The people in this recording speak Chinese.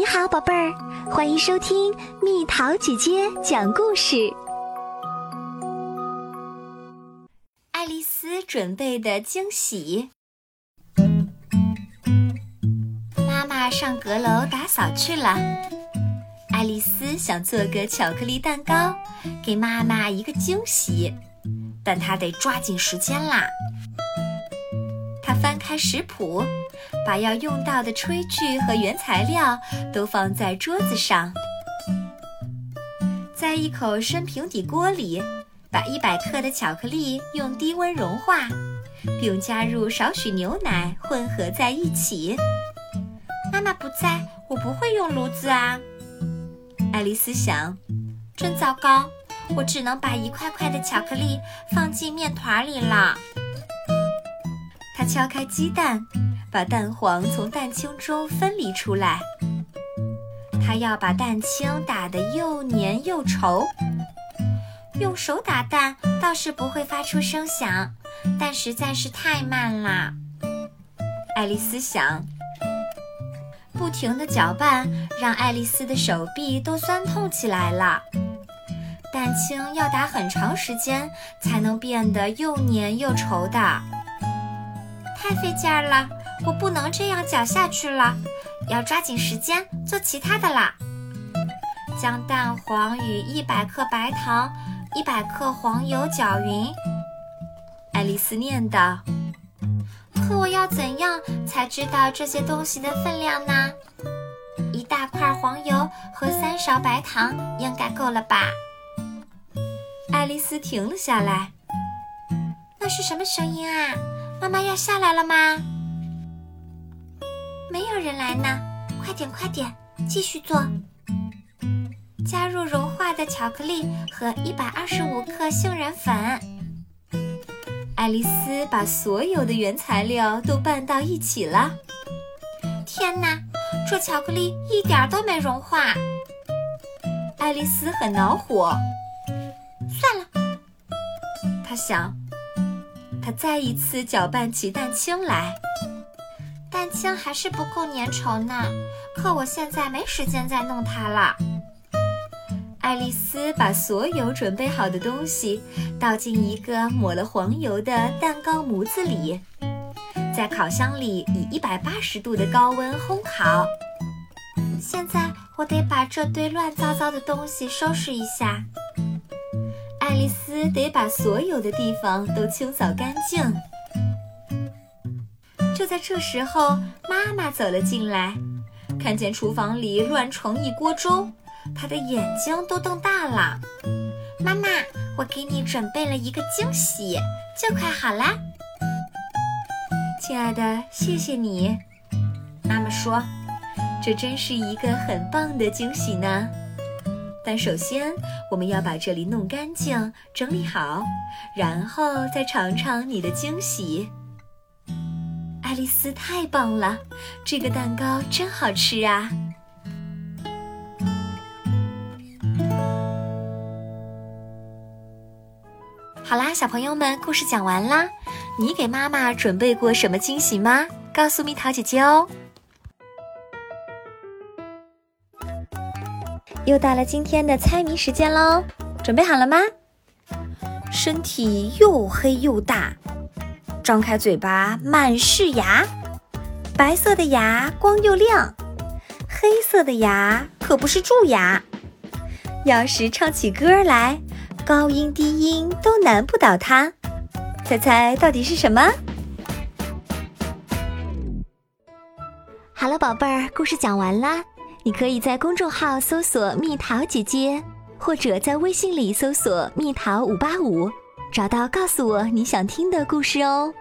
你好，宝贝儿，欢迎收听蜜桃姐姐讲故事。爱丽丝准备的惊喜。妈妈上阁楼打扫去了。爱丽丝想做个巧克力蛋糕，给妈妈一个惊喜，但她得抓紧时间啦。她翻开食谱。把要用到的炊具和原材料都放在桌子上，在一口深平底锅里，把一百克的巧克力用低温融化，并加入少许牛奶混合在一起。妈妈不在，我不会用炉子啊。爱丽丝想，真糟糕，我只能把一块块的巧克力放进面团里了。她敲开鸡蛋。把蛋黄从蛋清中分离出来。他要把蛋清打得又黏又稠。用手打蛋倒是不会发出声响，但实在是太慢了。爱丽丝想。不停的搅拌让爱丽丝的手臂都酸痛起来了。蛋清要打很长时间才能变得又黏又稠的，太费劲儿了。我不能这样搅下去了，要抓紧时间做其他的啦。将蛋黄与一百克白糖、一百克黄油搅匀。爱丽丝念道：“可我要怎样才知道这些东西的分量呢？一大块黄油和三勺白糖应该够了吧？”爱丽丝停了下来。那是什么声音啊？妈妈要下来了吗？没有人来呢，快点快点，继续做。加入融化的巧克力和一百二十五克杏仁粉。爱丽丝把所有的原材料都拌到一起了。天哪，这巧克力一点都没融化。爱丽丝很恼火。算了，她想，她再一次搅拌起蛋清来。蛋清还是不够粘稠呢，可我现在没时间再弄它了。爱丽丝把所有准备好的东西倒进一个抹了黄油的蛋糕模子里，在烤箱里以一百八十度的高温烘烤。现在我得把这堆乱糟糟的东西收拾一下。爱丽丝得把所有的地方都清扫干净。就在这时候，妈妈走了进来，看见厨房里乱成一锅粥，她的眼睛都瞪大了。妈妈，我给你准备了一个惊喜，就快好啦。亲爱的，谢谢你。妈妈说：“这真是一个很棒的惊喜呢。”但首先，我们要把这里弄干净、整理好，然后再尝尝你的惊喜。爱丽丝太棒了，这个蛋糕真好吃啊！好啦，小朋友们，故事讲完啦。你给妈妈准备过什么惊喜吗？告诉蜜桃姐姐哦。又到了今天的猜谜时间喽，准备好了吗？身体又黑又大。张开嘴巴满是牙，白色的牙光又亮，黑色的牙可不是蛀牙。要是唱起歌来，高音低音都难不倒它。猜猜到底是什么？好了，宝贝儿，故事讲完啦。你可以在公众号搜索“蜜桃姐姐”，或者在微信里搜索“蜜桃五八五”。找到，告诉我你想听的故事哦。